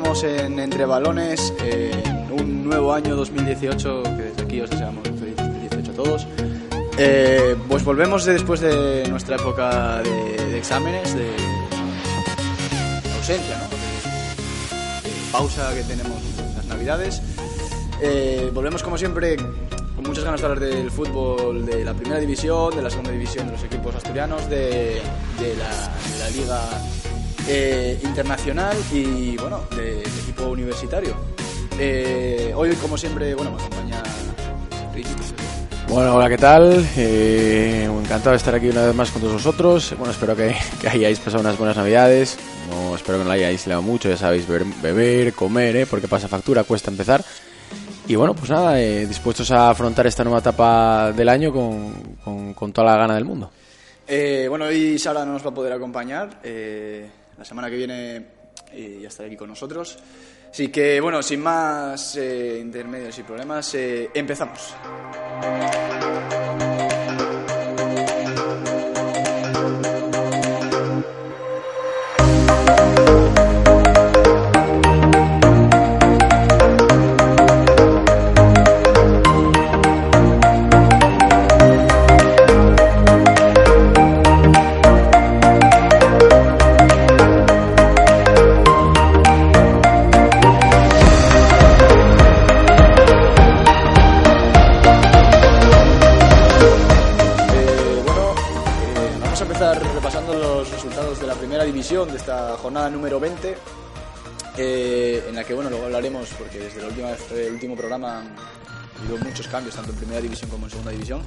Estamos en Entre Balones, eh, un nuevo año 2018, que desde aquí os deseamos feliz 2018 a todos. Eh, pues volvemos de- después de nuestra época de, de exámenes, de, de ausencia, ¿no? De, pausa que tenemos en las navidades. Eh, volvemos como siempre con muchas ganas de hablar del fútbol de la primera división, de la segunda división de los equipos asturianos, de, la, la liga eh, internacional y bueno, de- equipo universitario. Eh, hoy como siempre, bueno, me acompaña Richie. Bueno, hola, ¿qué tal? Eh, encantado de estar aquí una vez más con todos vosotros. Bueno, espero que, que hayáis pasado unas buenas navidades. No, espero que no la hayáis liado mucho, ya sabéis, beber, beber, comer, ¿eh? porque pasa factura, cuesta empezar. Y bueno, pues nada, eh, dispuestos a afrontar esta nueva etapa del año con, con- con toda la gana del mundo. Eh, bueno, hoy Sara no nos va a poder acompañar. eh, la semana que viene eh, ya estará aquí con nosotros. Así que, bueno, sin más eh, intermedios y problemas, eh, empezamos. División de esta jornada número 20, eh, en la que, bueno, luego hablaremos, porque desde la última vez- el último programa han habido muchos cambios, tanto en primera división como en segunda división.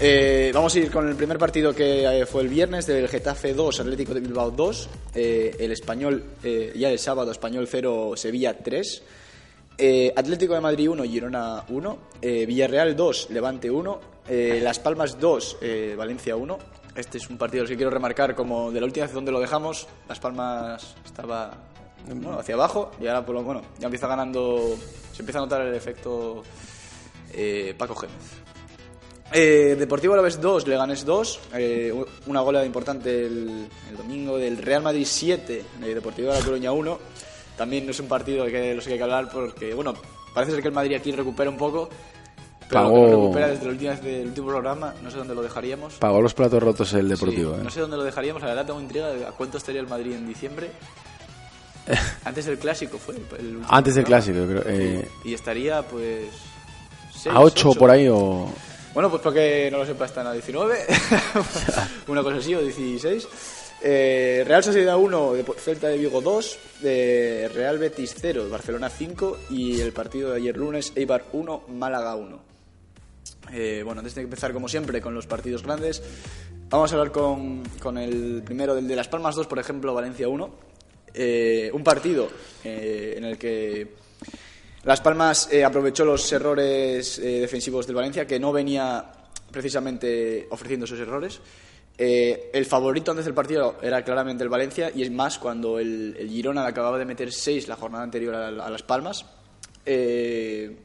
Eh, vamos a ir con el primer partido que eh, fue el viernes del Getafe 2, Atlético de Bilbao 2, eh, el Español, eh, ya el sábado, Español 0, Sevilla 3. Eh, Atlético de Madrid 1, Girona 1, eh, Villarreal 2, Levante 1, eh, Las Palmas 2, eh, Valencia 1. Este es un partido que quiero remarcar como de la última vez donde lo dejamos, Las Palmas estaba bueno, hacia abajo y ahora por lo, bueno, ya empieza ganando, se empieza a notar el efecto eh, Paco Gémez. Eh, Deportivo Alavés 2, Leganés 2, eh, una goleada importante el, domingo del Real Madrid 7, eh, Deportivo de La Coruña 1. También no es un partido que los que hay que hablar porque, bueno, parece ser que el Madrid aquí recupera un poco, pero lo que Pagó- no recupera desde vez del último programa, no sé dónde lo dejaríamos. Pagó los platos rotos el Deportivo. Sí, ¿eh? No sé dónde lo dejaríamos, la verdad tengo intriga de a cuánto estaría el Madrid en diciembre. Antes del clásico fue. el- el último Antes del clásico, creo. eh, Y estaría pues... seis, a 8 ocho. por ahí o... Bueno, pues porque no lo sepa, están a 19, una cosa así, o 16. Eh, Real Sociedad 1, de Celta de Vigo 2, de Real Betis 0, Barcelona 5 y el partido de ayer lunes, Eibar 1, Málaga 1. Eh, bueno, antes de empezar, como siempre, con los partidos grandes, vamos a hablar con, con el primero, del de Las Palmas 2, por ejemplo, Valencia 1. Eh, un partido eh, en el que las Palmas eh, aprovechó los errores eh, defensivos del Valencia, que no venía precisamente ofreciendo esos errores. Eh, el favorito antes del partido era claramente el Valencia, y es más cuando el, el Girona le acababa de meter 6 la jornada anterior a, a Las Palmas. Eh,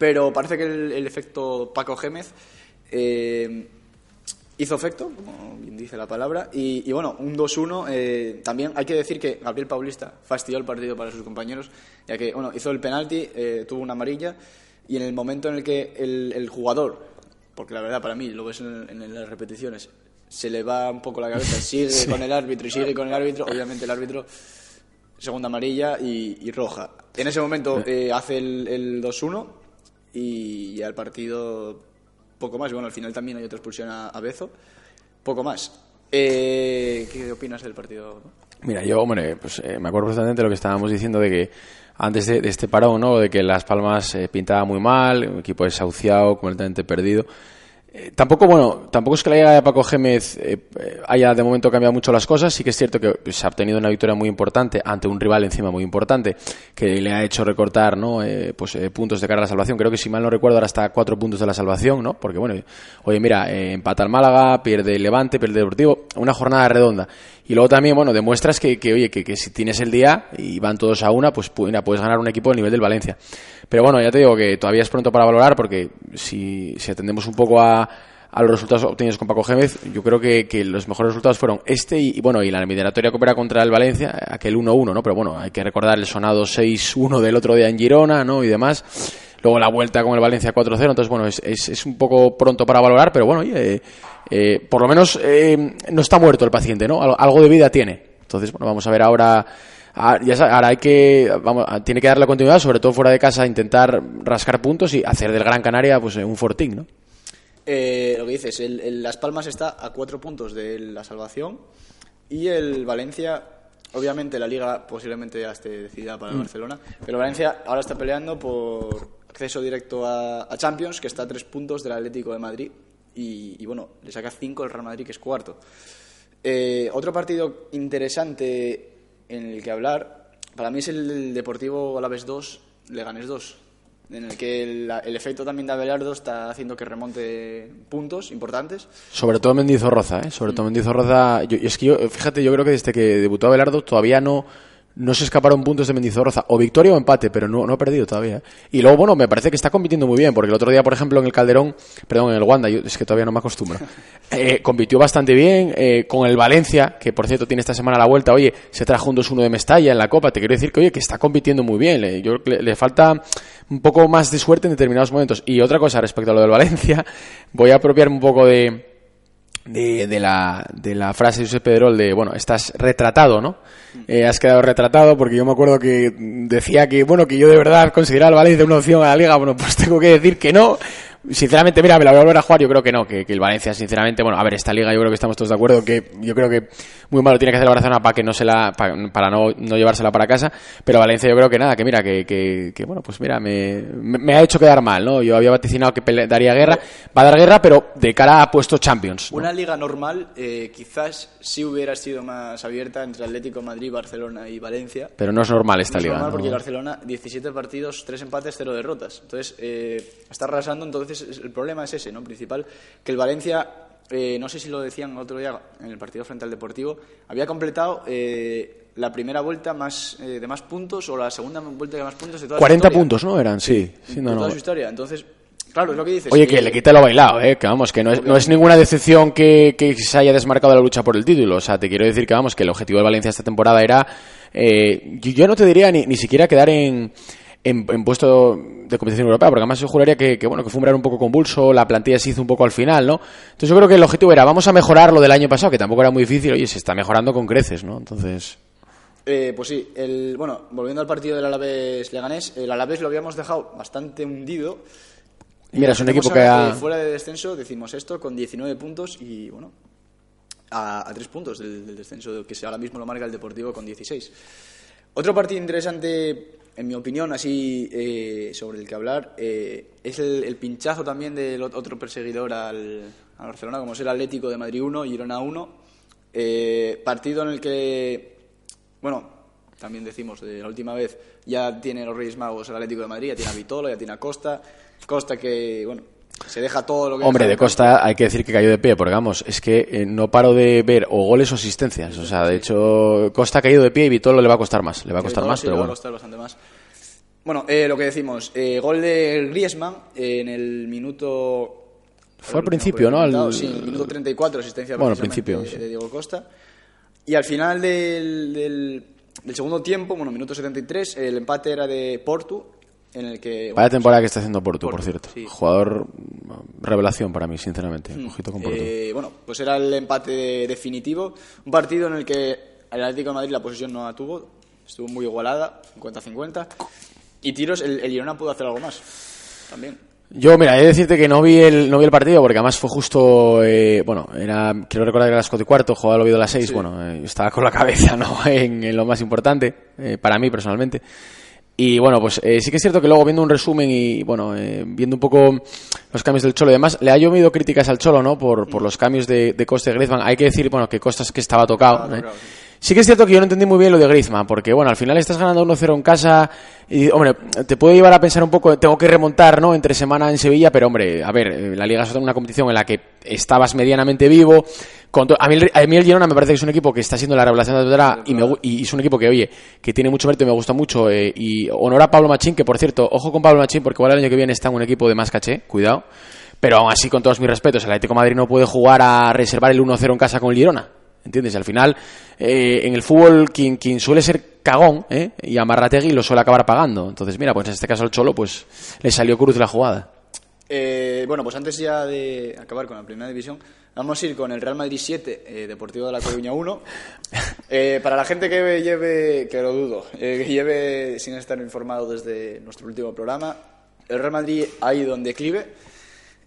pero parece que el, el efecto Paco Gémez eh, hizo efecto, como bien dice la palabra, y, y bueno, un 2-1. eh, también hay que decir que Gabriel Paulista fastidió el partido para sus compañeros, ya que bueno, hizo el penalti, eh, tuvo una amarilla, y en el momento en el que el, el jugador, porque la verdad para mí, lo ves en, en las repeticiones, se le va un poco la cabeza, sigue con el árbitro y sigue con el árbitro, obviamente el árbitro segunda amarilla y, y roja. En ese momento eh, hace el, el 2-1 y ya el partido poco más. Bueno, al final también hay otra expulsión a, Bezo. Poco más. Eh, ¿Qué opinas del partido? Mira, yo, pues eh, me acuerdo perfectamente de lo que estábamos diciendo de que antes de, de este parón, ¿no? De que Las Palmas eh, pintaba muy mal, un equipo desahuciado, completamente perdido. Eh, tampoco, bueno, tampoco es que la llegada de Paco Gémez eh, eh, haya de momento cambiado mucho las cosas. Sí que es cierto que pues, se ha obtenido una victoria muy importante ante un rival encima muy importante que le ha hecho recortar, ¿no? Eh, pues eh, puntos de cara a la salvación. Creo que si mal no recuerdo ahora hasta cuatro puntos de la salvación, ¿no? Porque bueno, oye, mira, empata el Málaga, pierde el Levante, pierde el Deportivo, una jornada redonda. Y luego también, bueno, demuestras que, oye, que, si tienes el día y van todos a una, pues pu- mira, puedes ganar un equipo del nivel del Valencia. Pero bueno, ya te digo que todavía es pronto para valorar porque si, si atendemos un poco a, a los resultados obtenidos con Paco Gémez, yo creo que, los mejores resultados fueron este y, bueno, y la eliminatoria que opera contra el Valencia, aquel 1-1, ¿no? Pero bueno, hay que recordar el sonado 6-1 del otro día en Girona, ¿no? Y demás. Luego la vuelta con el Valencia 4-0, entonces bueno, es, es, es un poco pronto para valorar, pero bueno, oye, eh, por lo menos eh, no está muerto el paciente, ¿no? Algo, de vida tiene. Entonces, bueno, vamos a ver ahora Ah, ya sa- ahora hay que vamos, tiene que darle continuidad sobre todo fuera de casa intentar rascar puntos y hacer del Gran Canaria pues un fortín ¿no? Eh, lo que dices, el, el Las Palmas está a cuatro puntos de la salvación y el Valencia, obviamente la liga posiblemente ya esté decidida para el Barcelona, pero Valencia ahora está peleando por acceso directo a, a Champions, que está a tres puntos del Atlético de Madrid y, y, bueno, le saca cinco el Real Madrid, que es cuarto. Eh, otro partido interesante en el que hablar, para mí es el, Deportivo Alavés 2, Leganés 2, en el que el, el efecto también de Abelardo está haciendo que remonte puntos importantes. sobre todo Mendizorroza ¿eh? sobre todo Mendizorroza yo, y es que yo fíjate yo creo que desde que debutó Abelardo todavía no no se escaparon puntos de Mendizorroza o victoria o empate pero no, no ha perdido todavía ¿eh? y luego bueno me parece que está compitiendo muy bien porque el otro día por ejemplo en el Calderón perdón en el Wanda yo, es que todavía no me acostumbro eh, compitió bastante bien eh, con el Valencia que por cierto tiene esta semana la vuelta oye se trajo un 2-1 de Mestalla en la Copa te quiero decir que oye que está compitiendo muy bien le, yo, le, le falta un poco más de suerte en determinados momentos y otra cosa respecto a lo del Valencia voy a apropiarme un poco de de, de, la, de la frase de José Pedrol de, bueno, estás retratado, ¿no? Eh, has quedado retratado porque yo me acuerdo que decía que, bueno, que yo de verdad consideraba al Valencia una opción a la Liga, bueno, pues tengo que decir que no. Sinceramente, mira, me la voy a volver a jugar, yo creo que no, que, que el Valencia, sinceramente, bueno, a ver, esta Liga yo creo que estamos todos de acuerdo que yo creo que muy malo tiene que hacer el Barcelona para que no se la, para, para no, no llevársela para casa, pero Valencia yo creo que nada, que mira, que, que, que bueno, pues mira, me, me, me ha hecho quedar mal, ¿no? Yo había vaticinado que daría guerra, va a dar guerra, pero de cara a puesto Champions. ¿no? Una liga normal eh, quizás sí hubiera sido más abierta entre Atlético, Madrid, Barcelona y Valencia. Pero no es normal esta No es liga. normal ¿no? porque el Barcelona 17 partidos, 3 empates, 0 derrotas. Entonces eh, está arrasando, entonces el problema es ese, ¿no? Principal, que el Valencia, eh, no sé si lo decían otro día en el partido frente al Deportivo, había completado eh, la primera vuelta más eh, de más puntos o la segunda vuelta de más puntos de toda su 40 historia. puntos, ¿no? Eran, sí. sí de no, no. toda su historia. Entonces, claro, es lo que dices. Oye, que le quita lo bailado, ¿eh? Que vamos, que no es, no es ninguna decepción que, que se haya desmarcado la lucha por el título. O sea, te quiero decir que vamos, que el objetivo de Valencia esta temporada era. Eh, yo, yo no te diría ni, ni siquiera quedar en, en, en puesto de competición europea, porque además yo juraría que, que, bueno, que fue un verano un poco convulso, la plantilla se hizo un poco al final, ¿no? Entonces yo creo que el objetivo era, vamos a mejorar lo del año pasado, que tampoco era muy difícil, oye, se está mejorando con creces, ¿no? Entonces. Eh, pues sí, el, bueno, volviendo al partido del Alavés Leganés, el Alavés lo habíamos dejado bastante hundido. Mira, es un equipo que ha- fuera de descenso, decimos esto, con 19 puntos y bueno, a, a 3 puntos del, del descenso, que ahora mismo lo marca el Deportivo con 16. Otro partido interesante, en mi opinión, así eh, sobre el que hablar, eh, es el, pinchazo también del ot- otro perseguidor al, al Barcelona, como es el Atlético de Madrid 1, Girona 1. Eh, partido en el que, bueno, también decimos de la última vez, ya tiene los Reyes Magos el Atlético de Madrid, ya tiene a Vitolo, ya tiene a Costa. Costa que, bueno, se deja todo lo que... Hombre, de. Costa hay que decir que cayó de pie, porque vamos, es que eh, no paro de ver o goles o asistencias. O sea, de hecho, Costa ha caído de pie y Vitolo le va a costar más. Le va a costar más, sí pero le va a costar bastante más. Bueno, eh, lo que decimos, eh, gol de Griezmann en el minuto... Fue al principio, ¿no? Al- Sí, el minuto 34, asistencia Bueno, al principio, sí. de Diego Costa. Y al final del, del, del segundo tiempo, bueno, minuto 73, el empate era de Portu, en el que... Vaya temporada que está haciendo Porto, por Porto, cierto. sí. Jugador mm, revelación para mí, sinceramente. Ojito con Porto. Eh, bueno, pues era el empate definitivo. Un partido en el que el Atlético de Madrid la posesión no la tuvo, estuvo muy igualada, 50-50. Y tiros, el, el Girona pudo hacer algo más también. Yo, mira, he de decirte que no vi el, no vi el partido porque además fue justo, eh, bueno, era, quiero recordar que era las cuatro y cuarto, jugaba el Oviedo a las seis, bueno, eh, estaba con la cabeza, ¿no? En, en lo más importante, eh, para mí personalmente. Y bueno, pues eh, sí que es cierto que luego viendo un resumen y bueno, eh, viendo un poco los cambios del Cholo y demás, le ha llovido críticas al Cholo, ¿no? Por, por los cambios de, de Costa y Griezmann. Hay que decir, bueno, que Costa es que estaba tocado. ¿eh? Sí que es cierto que yo no entendí muy bien lo de Griezmann, porque bueno, al final estás ganando 1-0 en casa y, hombre, te puede llevar a pensar un poco, tengo que remontar, ¿no? Entre semana en Sevilla, pero hombre, a ver, eh, la Liga es una competición en la que estabas medianamente vivo. Con a, mí, a mí el Girona me parece que es un equipo que está siendo la revelación de la y, me y es un equipo que, oye, que tiene mucho mérito y me gusta mucho. eh, y honor a Pablo Machín, que por cierto, ojo con Pablo Machín, porque igual el año que viene está en un equipo de más caché, cuidado. Pero aún así, con todos mis respetos, el Atlético Madrid no puede jugar a reservar el 1-0 en casa con el Girona. ¿Entiendes? Al final, eh, en el fútbol, quien, quien suele ser cagón ¿eh? y amarrategui lo suele acabar pagando. Entonces, mira, pues en este caso al Cholo, pues le salió cruz la jugada. Eh, bueno, pues antes ya de acabar con la primera división, vamos a ir con el Real Madrid 7, eh, Deportivo de la Coruña 1. Eh, para la gente que lleve, que lo dudo, eh, que lleve sin estar informado desde nuestro último programa, el Real Madrid ha ido en declive.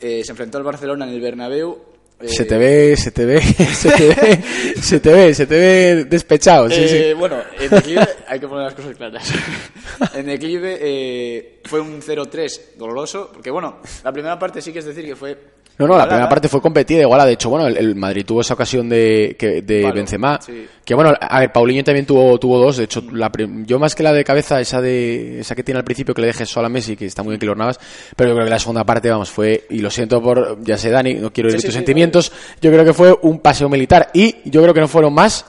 Eh, se enfrentó al Barcelona en el Bernabéu. Eh, Se te ve, se te ve, se te ve, se te ve, se te ve despechado. Sí, Eh, sí. Bueno, en declive hay que poner las cosas claras. en declive eh, fue un 0-3 doloroso, porque bueno, la primera parte sí que es decir que fue... No, no, la primera parte fue competida, igual. De hecho, bueno, el, el Madrid tuvo esa ocasión de, que, de Palo, Benzema. sí. Que bueno, a ver, Paulinho también tuvo, tuvo dos. De hecho, la prim- yo más que la de cabeza, esa de esa que tiene al principio que le dejes sola a Messi, que está muy bien que lo ornabas. Pero yo creo que la segunda parte, vamos, fue, y lo siento por, ya sé, Dani, no quiero Sí, sí, tus sentimientos. Yo creo que fue un paseo militar. Y yo creo que no fueron más,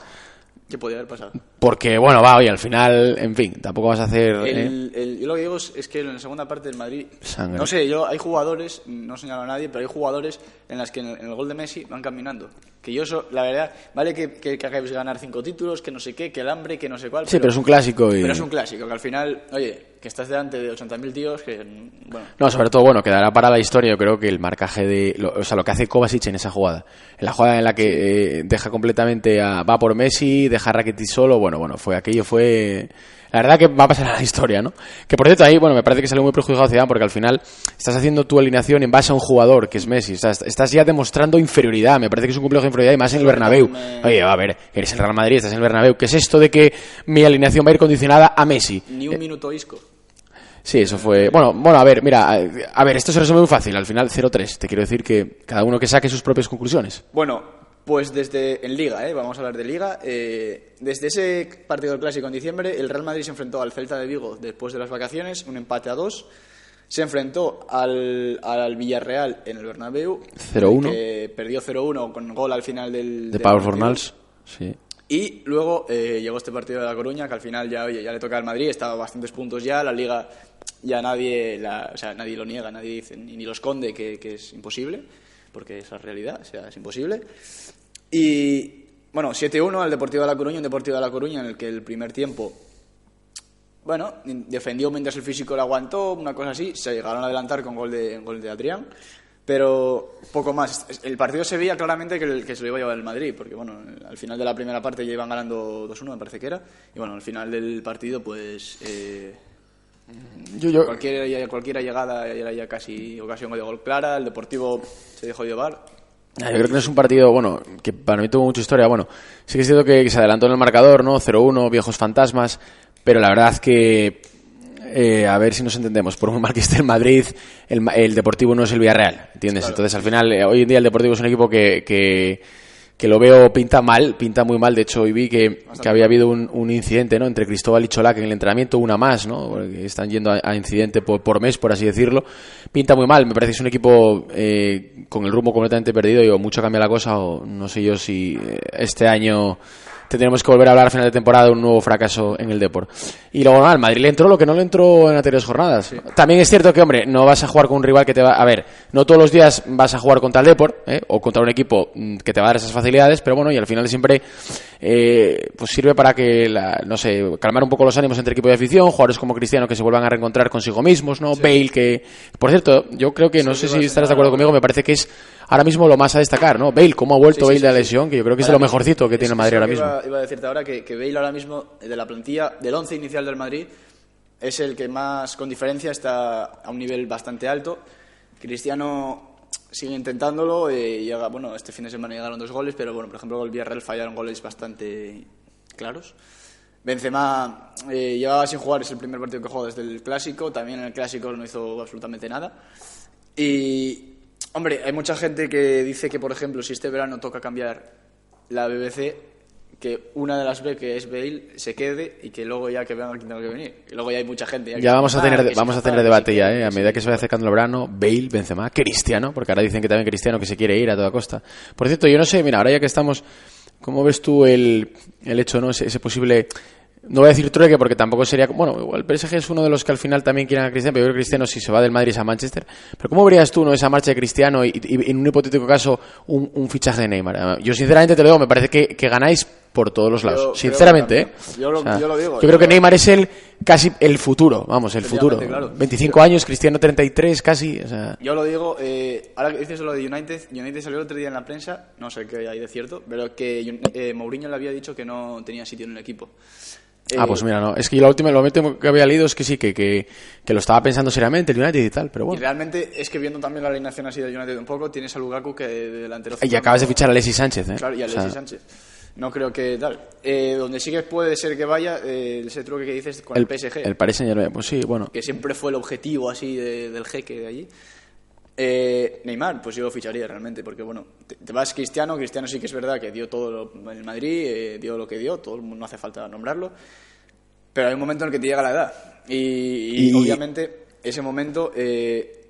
¿Qué podía haber pasado? Porque bueno, va, oye, al final, en fin, tampoco vas a hacer. ¿eh? El- yo lo que digo es, es que en la segunda parte del Madrid, Sangre. no sé, yo hay jugadores, no señalo a nadie, pero hay jugadores en las que en el, en el gol de Messi van caminando. Que yo eso, la verdad, vale que, que, que acabéis de ganar cinco títulos, que no sé qué, que el hambre, que no sé cuál. Sí, pero es un clásico y- Pero es un clásico, que al final, oye, que estás delante de 80.000 tíos, que, bueno, No, sobre todo, bueno, quedará para la historia, yo creo que el marcaje de. lo- o sea, lo que hace Kovacic en esa jugada. En la jugada en la que eh, deja completamente a. Va por Messi, deja a Rakitic solo. Bueno, bueno, fue aquello, fue. La verdad que va a pasar a la historia, ¿no? Que por cierto, ahí, bueno, me parece que salió muy perjudicado Zidane porque al final estás haciendo tu alineación en base a un jugador que es Messi. O sea, estás ya demostrando inferioridad. Me parece que es un complejo de inferioridad y más en el Bernabéu. Oye, a ver, eres el Real Madrid, estás en el Bernabéu. ¿Qué es esto de que mi alineación va a ir condicionada a Messi? ni un minuto isco. Sí, eso fue. Bueno, bueno, a ver, mira, a, a ver, esto se resume muy fácil. Al final 0-3. Te quiero decir que cada uno que saque sus propias conclusiones. Bueno, pues desde en Liga, ¿eh? vamos a hablar de Liga. eh, desde ese partido del Clásico en diciembre, el Real Madrid se enfrentó al Celta de Vigo después de las vacaciones, un empate a dos. Se enfrentó al, al Villarreal en el Bernabéu, 0-1. que perdió 0-1 con gol al final del, De Pablo. Fornals. Sí. Y luego eh, llegó este partido de La Coruña, que al final ya, oye, ya le toca al Madrid, estaba a bastantes puntos ya, la Liga ya nadie, la- o sea, nadie lo niega, nadie dice, ni, ni lo esconde que, que es imposible, porque es la realidad, o sea, es imposible. Y bueno, 7-1 al Deportivo de La Coruña, un Deportivo de La Coruña en el que el primer tiempo, bueno, defendió mientras el físico le aguantó, una cosa así, se llegaron a adelantar con gol de, gol de Adrián. Pero poco más. El partido se veía claramente que, el, que se lo iba a llevar el Madrid, porque bueno, al final de la primera parte ya iban ganando 2-1, me parece que era. Y bueno, al final del partido, pues eh, Yo, yo, cualquier, cualquier llegada era ya casi ocasión de gol clara. El Deportivo se dejó llevar. Ah, yo creo que no es un partido, bueno, que para mí tuvo mucha historia. Bueno, sí que es cierto que se adelantó en el marcador, ¿no? 0-1, viejos fantasmas. Pero la verdad que, eh, a ver si nos entendemos, por muy mal que esté el Madrid, el, el Deportivo no es el Villarreal, ¿entiendes? Entonces, al final, eh, hoy en día el Deportivo es un equipo que, que, que lo veo pinta mal, pinta muy mal. De hecho, hoy vi que, que había habido un, un incidente, ¿no? Entre Cristóbal y Cholac en el entrenamiento, una más, ¿no? Porque están yendo a, a incidente por, por mes, por así decirlo. Pinta muy mal. Me parece que es un equipo eh, con el rumbo completamente perdido y o mucho cambia la cosa o no sé yo si eh, este año tendremos que volver a hablar a final de temporada de un nuevo fracaso en el Depor. Y luego, nada, al Madrid le entró lo que no le entró en anteriores jornadas. También es cierto que, hombre, no vas a jugar con un rival que te va... A ver, no todos los días vas a jugar contra el Depor, ¿eh? o contra un equipo mm, que te va a dar esas facilidades, pero bueno, y al final siempre eh, pues sirve para que, la, no sé, calmar un poco los ánimos entre equipo y afición, jugadores como Cristiano que se vuelvan a reencontrar consigo mismos, ¿no? Bale que... Por cierto, yo creo que, no sé si estarás de acuerdo conmigo, me parece que es ahora mismo lo más a destacar, ¿no? Bale, cómo ha vuelto Bale de la lesión, que yo creo que es de lo mejorcito que tiene el Madrid ahora mismo. Iba, a decirte ahora que, que Bale ahora mismo, de la plantilla, del 11 inicial del Madrid, es el que más, con diferencia, está a un nivel bastante alto. Cristiano sigue intentándolo. eh, llega, bueno, este fin de semana llegaron dos goles, pero bueno, por ejemplo, el Villarreal fallaron goles bastante claros. Benzema eh, llevaba sin jugar, es el primer partido que juega desde el Clásico. También en el Clásico no hizo absolutamente nada. Y, hombre, hay mucha gente que dice que, por ejemplo, si este verano toca cambiar la BBC, que una de las B, que es Bale, se quede y que luego ya que venga quien tenga que venir. Y luego ya hay mucha gente. que Ya vamos a tener, se vamos a tener debate ya, ¿eh? A medida que se vaya acercando el verano, Bale, Benzema, Cristiano, porque ahora dicen que también Cristiano que se quiere ir a toda costa. Por cierto, yo no sé, mira, ahora ya que estamos, ¿cómo ves tú el, el hecho, no? Ese, ese posible, no voy a decir trueque porque tampoco sería, bueno, igual el PSG es uno de los que al final también quieren a Cristiano, pero yo creo que Cristiano si se va del Madrid es a Manchester. Pero ¿cómo verías tú, no, esa marcha de Cristiano y, y en un hipotético caso un, un fichaje de Neymar? Yo sinceramente te lo digo, me parece que, que ganáis por todos los lados. Yo Sinceramente, ¿eh? Yo lo- yo lo digo, Yo creo que Neymar es el casi el futuro, vamos, el futuro. Claro. 25 años, Cristiano 33 casi, o sea, Yo lo digo, eh, ahora que dices lo de United, United salió el otro día en la prensa, no sé qué hay de cierto, pero que eh, Mourinho le había dicho que no tenía sitio en el equipo. Ah, pues mira, no. Es que yo la última, lo último que había leído es que sí, que, que, que lo estaba pensando seriamente el United y tal, pero Y bueno. realmente es que viendo también la alineación así del United un poco, tienes a Lukaku que de delantero... Y acabas de fichar a Alexis Sánchez, ¿eh? Claro, y O Alexis sea, Sánchez. No creo que tal. Eh, donde sí que puede ser que vaya, eh, ese truque que dices con el, PSG, El Paris Saint-Germain, pues sí, bueno. que siempre fue el objetivo así de- del jeque de allí. Eh, Neymar, pues yo lo ficharía realmente, porque bueno, te, te vas Cristiano, Cristiano sí que es verdad que dio todo lo, en el Madrid, eh, dio lo que dio, todo el mundo no hace falta nombrarlo, pero hay un momento en el que te llega la edad. Y, y Y- obviamente ese momento, eh,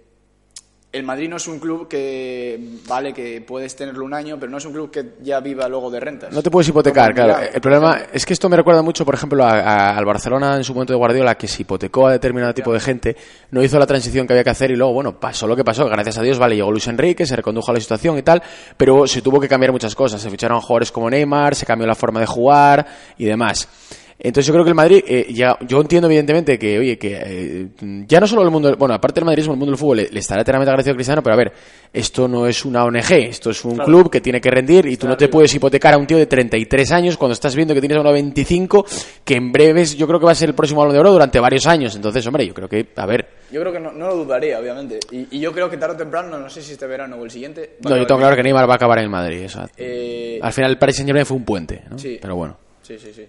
el Madrid no es un club que, vale, que puedes tenerlo un año, pero no es un club que ya viva luego de rentas. No te puedes hipotecar, claro. El problema es que esto me recuerda mucho, por ejemplo, a- a- al Barcelona en su momento de Guardiola, que se hipotecó a determinado tipo de gente, no hizo la transición que había que hacer y luego, bueno, pasó lo que pasó. Gracias a Dios, vale, llegó Luis Enrique, se recondujo a la situación y tal, pero se tuvo que cambiar muchas cosas. Se ficharon jugadores como Neymar, se cambió la forma de jugar y demás. Entonces yo creo que el Madrid, eh, ya, yo entiendo evidentemente que, oye, que eh, ya no solo el mundo, bueno, aparte del madridismo, el mundo del fútbol le, le estará eternamente agradecido a Cristiano, pero a ver, esto no es una ONG, esto es un Claro. club que tiene que rendir y tú no te puedes hipotecar a un tío de 33 años cuando estás viendo que tienes uno de 25, que en breves yo creo que va a ser el próximo balón de oro durante varios años. Entonces, hombre, yo creo que, a ver, Yo creo que no, no lo dudaría, obviamente. Y, y yo creo que tarde o temprano, no sé si este verano o el siguiente. a no, yo tengo en claro que Neymar va a acabar en Madrid. Eh, Al final el Paris Saint Germain fue un puente, ¿no? Sí. Pero bueno. Sí, sí, sí.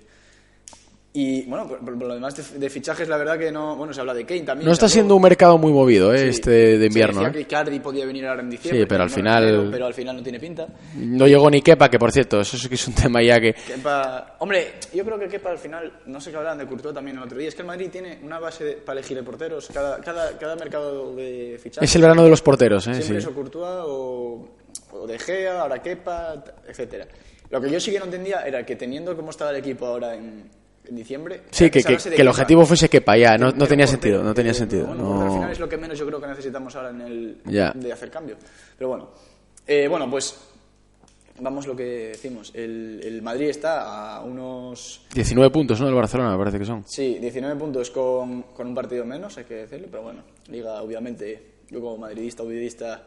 Y bueno, por, por lo demás de, de fichajes, la verdad que no. Bueno, se habla de Kane también. No está se siendo un mercado muy movido, ¿eh? Sí. este de Se invierno. decía ¿eh? que Icardi podía venir ahora en diciembre. Sí, pero al no final- enero, pero al final no tiene pinta. No llegó ni Kepa, que por cierto, eso sí que es un tema ya que... Kepa- Hombre, yo creo que Kepa al final, no sé qué hablaban de Courtois también el otro día, es que el Madrid tiene una base de- para elegir de porteros. Cada, cada, cada mercado de fichajes. Es el verano de los porteros, ¿eh? Siempre Sí. es o Courtois o, o De Gea, ahora Kepa, etcétera. Lo que yo sí que no entendía era que teniendo como estaba el equipo ahora en, en diciembre... Sí, que, que, que el objetivo fuese ya, no, de- no de tenía sentido, no tenía sentido. bueno, porque al no- final es lo que menos yo creo que necesitamos ahora en el Ya. de hacer cambio. Pero bueno, Eh, bueno, pues vamos lo que decimos. El, el Madrid está a unos 19 puntos, ¿no? El Barcelona, me parece que son. Sí, 19 puntos con, con un partido menos, hay que decirlo, pero bueno, Liga, obviamente, yo como madridista o vidista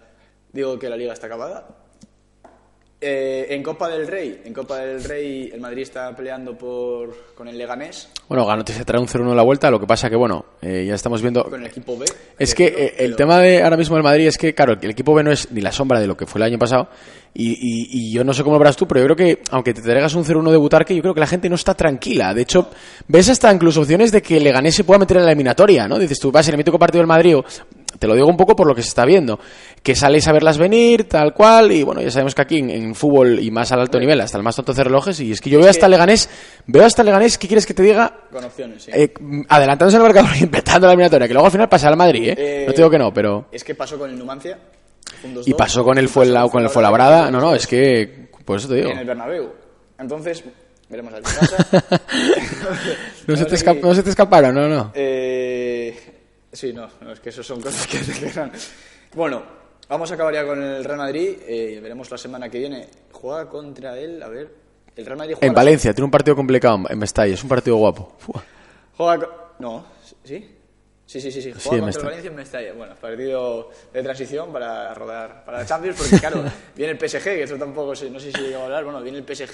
digo que la Liga está acabada. Eh, en Copa del Rey, en Copa del Rey el Madrid está peleando por, con el Leganés, Bueno, ganó, se trae un 0-1 en la vuelta, lo que pasa que, bueno, eh, ya estamos viendo... con el equipo B. Es que eh, el tema de ahora mismo del Madrid es que, claro, el equipo B no es ni la sombra de lo que fue el año pasado. Y, y- y yo no sé cómo lo verás tú, pero yo creo que, aunque te traigas un 0-1 de Butarque, yo creo que la gente no está tranquila. De hecho, ves hasta incluso opciones de que Leganés se pueda meter en la eliminatoria, ¿no? Dices tú, vas en el mítico partido del Madrid, o- te lo digo un poco por lo que se está viendo, que sales a verlas venir, tal cual, y bueno, ya sabemos que aquí en, en fútbol y más al alto nivel, hasta el más tonto de relojes, y es que yo veo hasta Leganés, veo hasta Leganés, ¿qué quieres que te diga? Con opciones, sí. Eh, adelantándose en el marcador y empezando la eliminatoria, que luego al final pasa al Madrid, ¿eh? Eh, no te digo que no, pero... Es que pasó con el Numancia. un 2-2, Y pasó con el Fuenla, con el Fuenlabrada, no, no, es que... Por eso te digo. En el Bernabéu. Entonces, veremos a ver qué pasa. No se, te no se te escaparon, no, no. Eh, sí, no, no, es que eso son cosas que te quedan. Bueno, vamos a acabar ya con el Real Madrid. eh, veremos la semana que viene. Juega contra él, a ver. El Real Madrid juega. En la- Valencia, tiene un partido complicado en Mestalla, es un partido guapo. Fua. Juega co- No, ¿sí? Sí, sí, sí, sí. Juega en contra el Mestalla. Valencia en Mestalla. Bueno, partido de transición para rodar para la Champions, porque claro, viene el PSG, que eso tampoco sé, no sé si llegamos a hablar. Bueno, viene el PSG,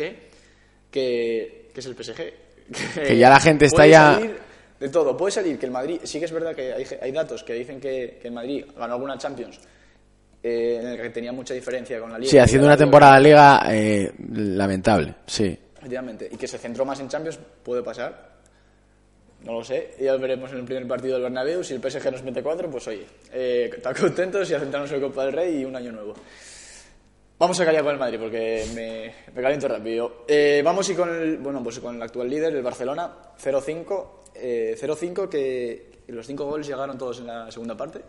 que, que es el PSG. Que ya la gente está puede ya- salir De todo, puede salir que el Madrid, sí que es verdad que hay, hay datos que dicen que, que el Madrid ganó alguna Champions eh, en el que tenía mucha diferencia con la Liga. Sí, haciendo una temporada de Liga eh, lamentable, sí. Efectivamente, y que se centró más en Champions, puede pasar. No lo sé, ya veremos en el primer partido del Bernabéu. Si el PSG nos mete cuatro, pues oye, eh, contentos y a centrarnos en Copa del Rey y un año nuevo. Vamos a callar con el Madrid porque me, me caliento rápido. Eh, vamos y con el, bueno, pues con el actual líder, el Barcelona, 0-5. Eh, 0-5 que los cinco goles llegaron todos en la segunda parte.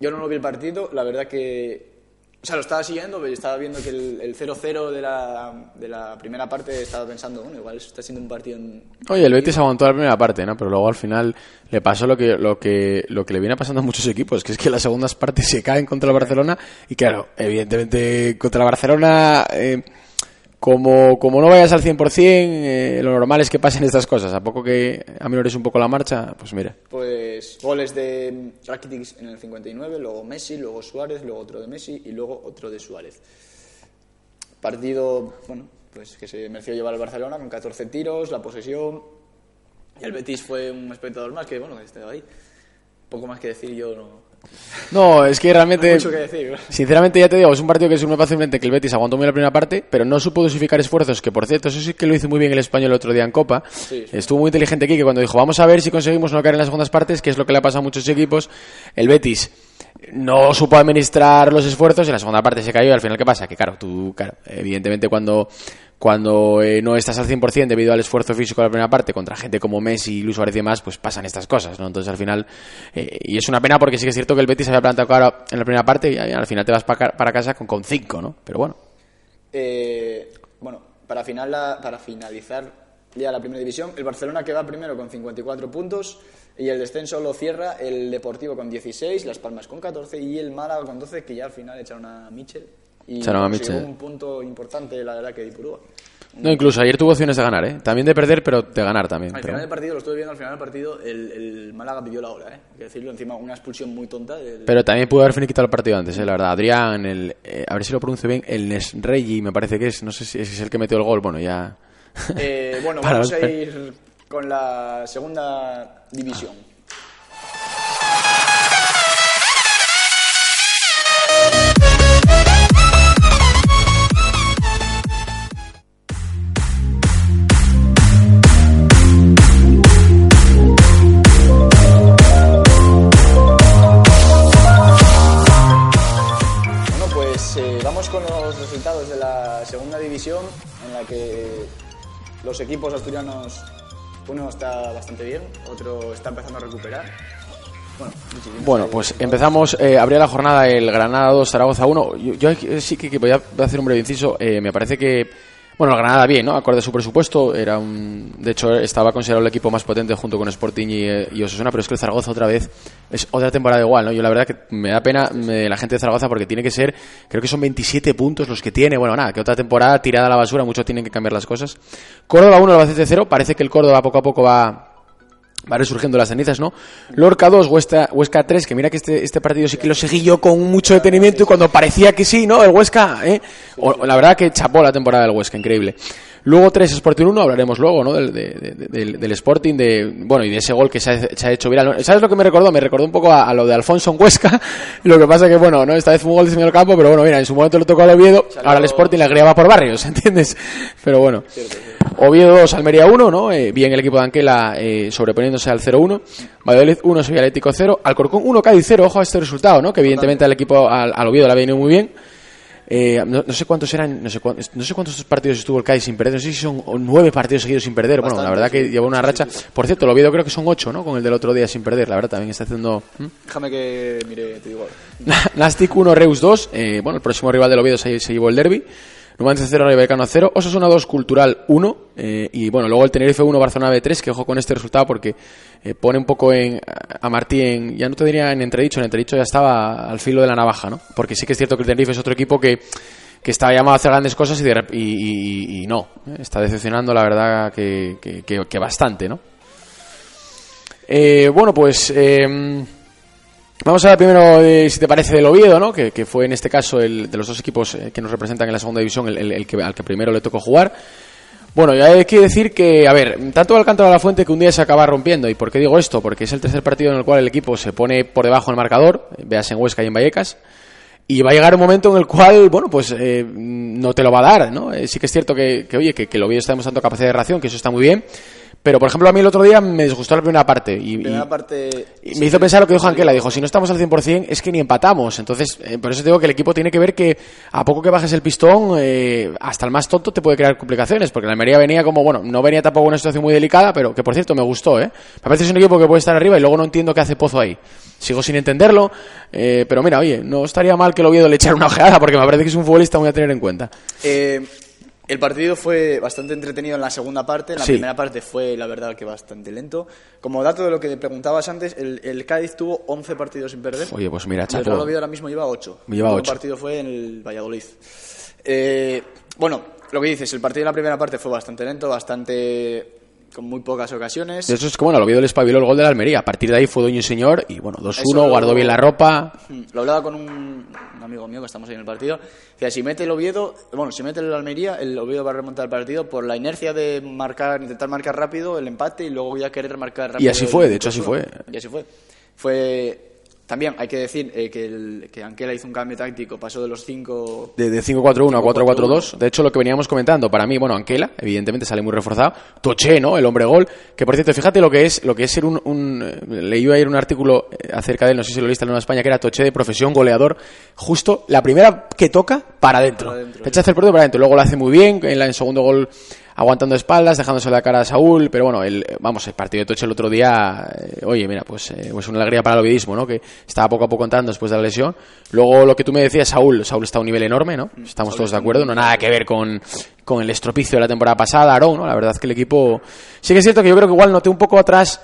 Yo no lo vi el partido, la verdad que... O sea, lo estaba siguiendo, pero estaba viendo que el el 0-0 de la, de la primera parte estaba pensando, bueno, igual está siendo un partido... En... Oye, el Betis aguantó la primera parte, ¿no? Pero luego al final le pasó lo que, lo que, lo que le viene pasando a muchos equipos, que es que las segundas partes se caen contra el Barcelona y claro, evidentemente contra el Barcelona, eh, como, como no vayas al 100%, eh, lo normal es que pasen estas cosas. A poco que aminores un poco la marcha, pues mira. Pues goles de Rakitic en el 59, luego Messi, luego Suárez, luego otro de Messi y luego otro de Suárez. Partido, bueno, pues que se mereció llevar al Barcelona con 14 tiros, la posesión. Y el Betis fue un espectador más que, bueno, que estaba ahí. Poco más que decir yo, no. No, es que realmente, No hay mucho que decir. sinceramente ya te digo, es un partido que es muy fácilmente que el Betis aguantó muy la primera parte, pero no supo dosificar esfuerzos, que por cierto, eso sí que lo hizo muy bien el español el otro día en Copa. Sí, sí. Estuvo muy inteligente aquí que cuando dijo, vamos a ver si conseguimos no caer en las segundas partes, que es lo que le ha pasado a muchos equipos, el Betis no supo administrar los esfuerzos y en la segunda parte se cayó y al final ¿qué pasa? Que claro, tú, claro, evidentemente cuando cuando eh, no estás al 100% debido al esfuerzo físico de la primera parte contra gente como Messi, Luis Suárez y demás, pues pasan estas cosas, ¿no? Entonces al final, eh, y es una pena porque sí que es cierto que el Betis había plantado cara en la primera parte y al final te vas pa- para casa con, con cinco, ¿no? Pero bueno. Eh, bueno, para, final, la- para finalizar ya la primera división, el Barcelona que va primero con 54 puntos y el descenso lo cierra el Deportivo con 16, Las Palmas con 14 y el Málaga con 12, que ya al final echaron a Michel. Y consiguió un punto importante, la verdad, que de Ipurúa. No, incluso ayer tuvo opciones de ganar, ¿eh? También de perder, pero de ganar también. Al pero- final del partido, lo estuve viendo al final del partido, el, el Málaga pidió la hora, ¿eh? Hay que decirlo, encima una expulsión muy tonta. del- Pero también pudo haber finiquitado el partido antes, ¿eh? la verdad. Adrián, el, eh, a ver si lo pronuncio bien, el Nesreyi me parece que es, no sé si es el que metió el gol, bueno, ya... Eh, bueno, vamos a ir con la segunda división. Bueno, en la que los equipos asturianos, uno está bastante bien, otro está empezando a recuperar. Bueno. Bueno, pues empezamos, eh, abría la jornada el Granada 2, Zaragoza 1. Yo, sí que, que voy a hacer un breve inciso. Eh, me parece que, bueno, el Granada bien, ¿no? Acorde a su presupuesto. Era un, de hecho, estaba considerado el equipo más potente junto con Sporting y, eh, y Osasuna, pero es que el Zaragoza otra vez es otra temporada igual, ¿no? Yo la verdad que me da pena me- la gente de Zaragoza porque tiene que ser, creo que son 27 puntos los que tiene. Bueno, nada, que otra temporada tirada a la basura, muchos tienen que cambiar las cosas. Córdoba 1, Albacete 0. Parece que el Córdoba poco a poco va va resurgiendo las cenizas, ¿no? Lorca 2, Huesca, Huesca 3, que mira que este, este partido sí que lo seguí yo con mucho detenimiento y cuando parecía que sí, ¿no? El Huesca, ¿eh? La verdad que chapó la temporada del Huesca, increíble. Luego 3, Sporting 1, hablaremos luego, ¿no? Del, de- de- del, del Sporting, de, bueno, y de ese gol que se ha, se ha hecho viral. ¿Sabes lo que me recordó? Me recordó un poco a, a lo de Alfonso en Huesca, lo que pasa que, bueno, ¿no? Esta vez fue un gol de señor campo, pero bueno, mira, en su momento le tocó al Oviedo, ahora el Sporting le va por barrios, ¿entiendes? Pero bueno. Oviedo 2, Almería 1, ¿no? Eh, bien el equipo de Anquela eh, sobreponiéndose al 0-1. Valladolid 1, Sevilla Atlético 0. Alcorcón 1, Cádiz 0. Ojo a este resultado, ¿no? Que evidentemente al equipo, al, al Oviedo le ha venido muy bien. Eh, no, no sé cuántos eran, no sé, cuán- no sé cuántos partidos estuvo el Cádiz sin perder, no sé si son nueve partidos seguidos sin perder. bueno, la verdad que lleva una racha. Por cierto, el Oviedo creo que son ocho, ¿no? Con el del otro día sin perder, la verdad también está haciendo. Déjame que mire, te digo. Nastic 1, Reus 2. Eh, bueno, el próximo rival del Oviedo se, se llevó el derby. Numancia 0, Rayo Vallecano 0. Osasuna 2, Cultural 1. Eh, y bueno, luego el Tenerife 1, Barcelona B 3. Que ojo con este resultado porque eh, pone un poco en, a Martí ya no te diría en entredicho, en entredicho ya estaba al filo de la navaja, ¿no? Porque sí que es cierto que el Tenerife es otro equipo que, que estaba llamado a hacer grandes cosas y, de y, y- no. Está decepcionando, la verdad, que, que- que- que bastante, ¿no? Eh, bueno, pues. Eh, Vamos a hablar primero, de, si te parece, del Oviedo, ¿no? Que, fue en este caso el de los dos equipos eh, que nos representan en la segunda división el que, al que primero le tocó jugar. Bueno, ya hay que decir que, a ver, tanto Alcántara la Fuente que un día se acaba rompiendo. ¿Y por qué digo esto? Porque es el tercer partido en el cual el equipo se pone por debajo del marcador, veas en Huesca y en Vallecas. y va a llegar un momento en el cual, bueno, pues eh, no te lo va a dar, ¿no? Eh, sí que es cierto que, que oye, que, que el Oviedo está demostrando capacidad de reacción, que eso está muy bien, pero, por ejemplo, a mí el otro día me disgustó la primera parte. Y, La primera y- parte... y me hizo pensar lo que dijo Anquela. Dijo, si no estamos al 100% es que ni empatamos. Entonces, eh, por eso te digo que el equipo tiene que ver que a poco que bajes el pistón, eh, hasta el más tonto te puede crear complicaciones. Porque la Almería venía como, bueno, no venía tampoco una situación muy delicada, pero que por cierto me gustó, ¿eh? Me parece que es un equipo que puede estar arriba y luego no entiendo qué hace Pozo ahí. Sigo sin entenderlo, eh, pero mira, oye, no estaría mal que el Oviedo le echara una ojeada porque me parece que es un futbolista muy a tener en cuenta. Eh, el partido fue bastante entretenido en la segunda parte. En la Sí. primera parte fue, la verdad, que bastante lento. Como dato de lo que te preguntabas antes, el, el Cádiz tuvo 11 partidos sin perder. Oye, pues mira, Y el chapo. Real Oviedo ahora mismo lleva 8. Lleva el ocho. partido fue en el Valladolid. Eh, bueno, lo que dices, el partido en la primera parte fue bastante lento, bastante con muy pocas ocasiones. De eso es que, bueno, el Oviedo le espabiló el gol de la Almería. A partir de ahí fue dueño y señor y, bueno, 2-1, Eso- guardó bien la ropa. Mm, Lo hablaba con un, amigo mío que estamos ahí en el partido. Decía, si mete el Oviedo, bueno, si mete el Almería, el Oviedo va a remontar el partido por la inercia de marcar, intentar marcar rápido el empate y luego ya querer marcar rápido. Y así fue, de hecho, así 2-1. fue. Y así fue. Fue. También hay que decir eh, que, el, que Anquela hizo un cambio táctico, pasó de los cinco. De, de 5-4-1 a 4-4-2. 5-4-1. De hecho, lo que veníamos comentando, para mí, bueno, Anquela, evidentemente sale muy reforzado. Toché, ¿no? El hombre gol. Que por cierto, fíjate lo que es, lo que es ser un, un eh, leí ayer un artículo eh, acerca de él, no sé si lo leíste en Nueva España, que era Toché de profesión goleador. Justo la primera que toca, para adentro. Rechaza el partido para adentro. Luego lo hace muy bien, en la en segundo gol aguantando espaldas, dejándose la cara a Saúl, pero bueno, el, vamos, el partido de Toche el otro día, eh, oye, mira, pues, eh, pues una alegría para el ovidismo, ¿no? Que estaba poco a poco entrando después de la lesión. Luego lo que tú me decías, Saúl, Saúl está a un nivel enorme, ¿no? Estamos Saúl todos de acuerdo, no nada que ver con, con el estropicio de la temporada pasada, Aarón, ¿no? La verdad es que el equipo, sí que es cierto que yo creo que igual noté un poco atrás,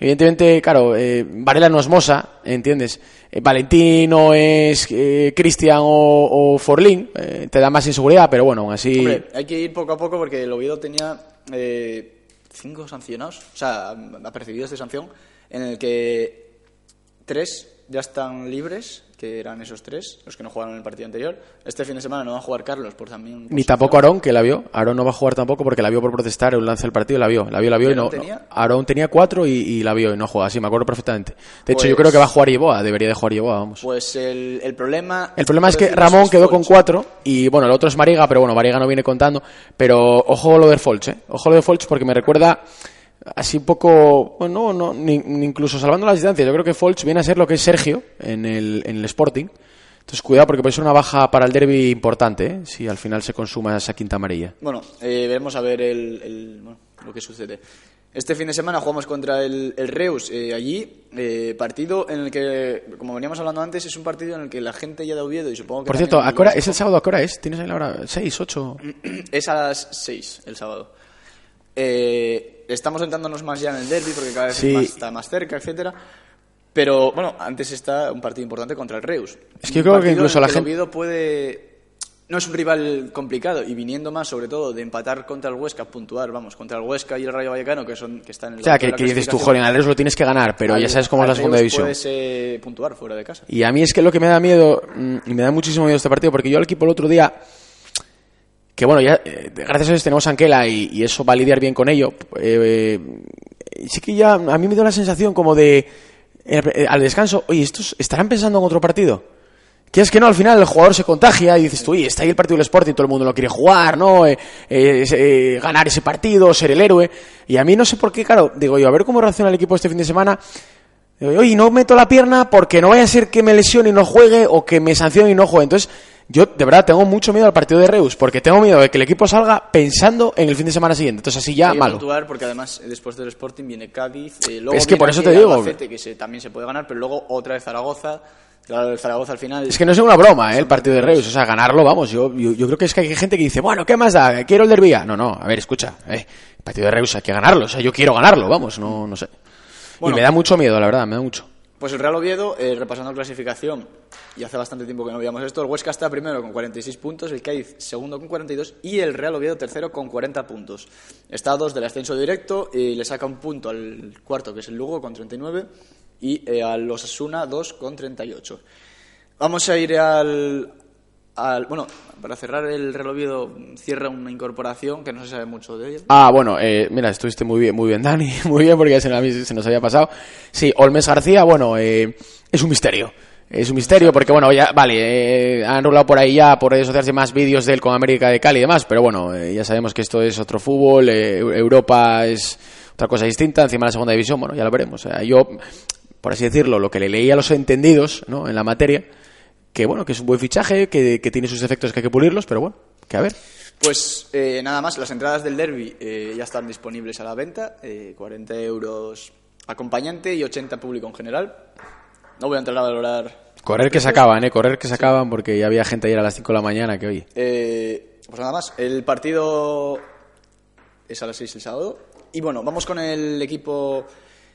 Evidentemente, claro, eh, Varela no es Mosa, ¿entiendes? Eh, Valentino es eh, Cristian o, o Forlín, eh, te da más inseguridad, pero bueno, así... Hombre, hay que ir poco a poco porque el Oviedo tenía eh, cinco sancionados, o sea, apercibidos de sanción, en el que tres ya están libres, que eran esos tres, los que no jugaron en el partido anterior. Este fin de semana no va a jugar Carlos por también... por Ni tampoco Aarón, que la vio. Aarón no va a jugar tampoco porque la vio por protestar en un lance del partido, la vio. La vio, la vio y no. ¿Aarón tenía? Aarón tenía cuatro y, y la vio y no juega. Sí, me acuerdo perfectamente. De hecho, Pues- yo creo que va a jugar Yeboa, debería de jugar Yeboa, vamos. Pues el, el problema... El problema es que Ramón quedó con cuatro y bueno, el otro es Mariga, pero bueno, Mariga no viene contando. Pero ojo lo de Folch, ¿eh? Ojo lo de Folch porque me recuerda así un poco, bueno, no, ni- incluso salvando las distancias. Yo creo que Folch viene a ser lo que es Sergio en el, en el Sporting. Entonces cuidado porque puede ser una baja para el derby importante, ¿eh? Si al final se consuma esa quinta amarilla. Bueno, eh, veremos a ver el, el- bueno, lo que sucede. Este fin de semana jugamos contra el, el Reus eh, allí, eh, partido en el que, como veníamos hablando antes, es un partido en el que la gente ya de Oviedo y supongo que Por cierto, ¿a los qué hora- de ¿es el sábado a qué hora es? ¿Tienes ahí la hora? ¿Seis, ocho? Es a las 6 el sábado. Eh, estamos centrándonos más ya en el derby porque cada vez Sí. más- está más cerca, etcétera. Pero bueno, antes está un partido importante contra el Reus. Es que yo creo que incluso la el gente- Oviedo puede. No es un rival complicado y viniendo más, sobre todo, de empatar contra el Huesca, puntuar, vamos, contra el Huesca y el Rayo Vallecano, que son que están en el O sea, que, la que dices tú, joder, al Reus lo tienes que ganar, pero ya al- sabes cómo es la segunda Reus división. Puedes eh, puntuar fuera de casa. Y a mí es que lo que me da miedo, mm, y me da muchísimo miedo este partido, porque yo al equipo el otro día, que bueno, ya eh, gracias a Dios tenemos a Anquela y, eso va a lidiar bien con ello, eh, sí que ya a mí me da la sensación como de, eh, eh, al descanso, oye, ¿estos estarán pensando en otro partido? Que es que no, al final el jugador se contagia y dices tú, oye, está ahí el partido del Sporting, todo el mundo lo quiere jugar, ¿no? Ganar ese partido, ser el héroe. Y a mí no sé por qué, claro, digo yo, a ver cómo reacciona el equipo este fin de semana. Digo, oye, no meto la pierna porque no vaya a ser que me lesione y no juegue o que me sancione y no juegue. Entonces, yo de verdad tengo mucho miedo al partido de Reus porque tengo miedo de que el equipo salga pensando en el fin de semana siguiente. Entonces, así ya malo. porque además después del Sporting viene Cádiz. eh, luego Es que viene por eso te digo, Albacete, que se- también se puede ganar, pero luego otra vez Zaragoza. Claro, el Zaragoza al final. Es que no es una broma, ¿eh? El partido de Reus. O sea, ganarlo, vamos. Yo, yo, yo creo que es que hay gente que dice, bueno, ¿qué más da? Quiero el derby. No, no, a ver, escucha. Eh, el partido de Reus hay que ganarlo. O sea, yo quiero ganarlo, vamos. No, no sé. Bueno. y me da mucho miedo, la verdad, me da mucho. Pues el Real Oviedo, eh, repasando clasificación, y hace bastante tiempo que no veíamos esto, el Huesca está primero con 46 puntos, el Cádiz segundo con 42 y el Real Oviedo tercero con 40 puntos. Está a dos del ascenso directo y le saca un punto al cuarto, que es el Lugo, con 39, y eh, a los Asuna 2 con 38. Vamos a ir al, Bueno, para cerrar el Real Oviedo cierra una incorporación que no se sabe mucho de ella. Ah, bueno, eh, mira, estuviste muy bien, muy bien, Dani, muy bien, porque se, mí se nos había pasado. Sí, Olmes García, bueno, eh, es un misterio. es un misterio porque, bueno, ya, vale, eh, han rolado por ahí ya por redes sociales más vídeos de él con América de Cali y demás, pero bueno, eh, ya sabemos que esto es otro fútbol, eh, Europa es otra cosa distinta, encima de la segunda división, bueno, ya lo veremos. Yo, por así decirlo, lo que le leí a los entendidos ¿no? en la materia, que bueno, que es un buen fichaje, que, que tiene sus efectos que hay que pulirlos, pero bueno, que a ver. Pues eh, nada más, las entradas del derby eh, ya están disponibles a la venta, eh, 40 euros acompañante y 80 público en general. No voy a entrar a valorar. Correr que se acaban, ¿eh? Correr que se acaban porque ya había gente ayer a las 5 de la mañana que oye. Eh, pues nada más, el partido es a las 6 el sábado. Y bueno, vamos con el equipo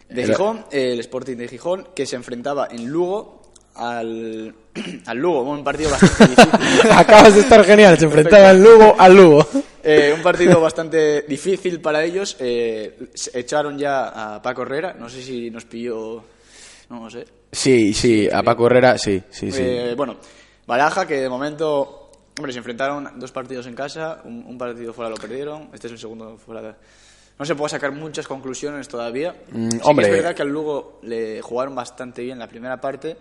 de Gijón, el Sporting de Gijón, que se enfrentaba en Lugo al, al Lugo, un partido bastante difícil. Acabas de estar genial, se enfrentaba al Lugo al Lugo. Eh, un partido bastante difícil para ellos. Eh, echaron ya a Paco Herrera. No sé si nos pilló. No lo sé. Sí, sí, a Paco Herrera, sí, sí, sí. Eh, bueno, Baraja, que de momento. Hombre, se enfrentaron dos partidos en casa. Un, un partido fuera lo perdieron. Este es el segundo fuera. de- No se puede sacar muchas conclusiones todavía. Mm, Sí que hombre. es verdad que al Lugo le jugaron bastante bien la primera parte.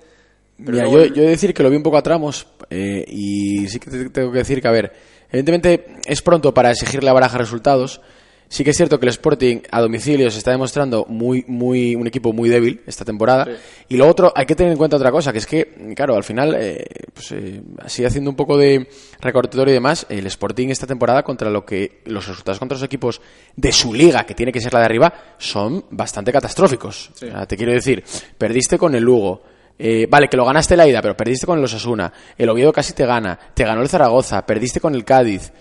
Mira, yo, el- yo he de decir que lo vi un poco a tramos eh, y sí que te- tengo que decir que, a ver, evidentemente es pronto para exigirle a Baraja resultados. Sí que es cierto que el Sporting a domicilio se está demostrando muy, muy, un equipo muy débil esta temporada. Sí. Y lo otro, hay que tener en cuenta otra cosa, que es que, claro, al final, eh, pues, eh, así haciendo un poco de recortatorio y demás, el Sporting esta temporada contra lo que los resultados contra los equipos de su liga, que tiene que ser la de arriba, son bastante catastróficos. Sí. O sea, te quiero decir, perdiste con el Lugo. Eh, vale, que lo ganaste la ida, pero perdiste con el Osasuna. El Oviedo casi te gana. Te ganó el Zaragoza. Perdiste con el Cádiz.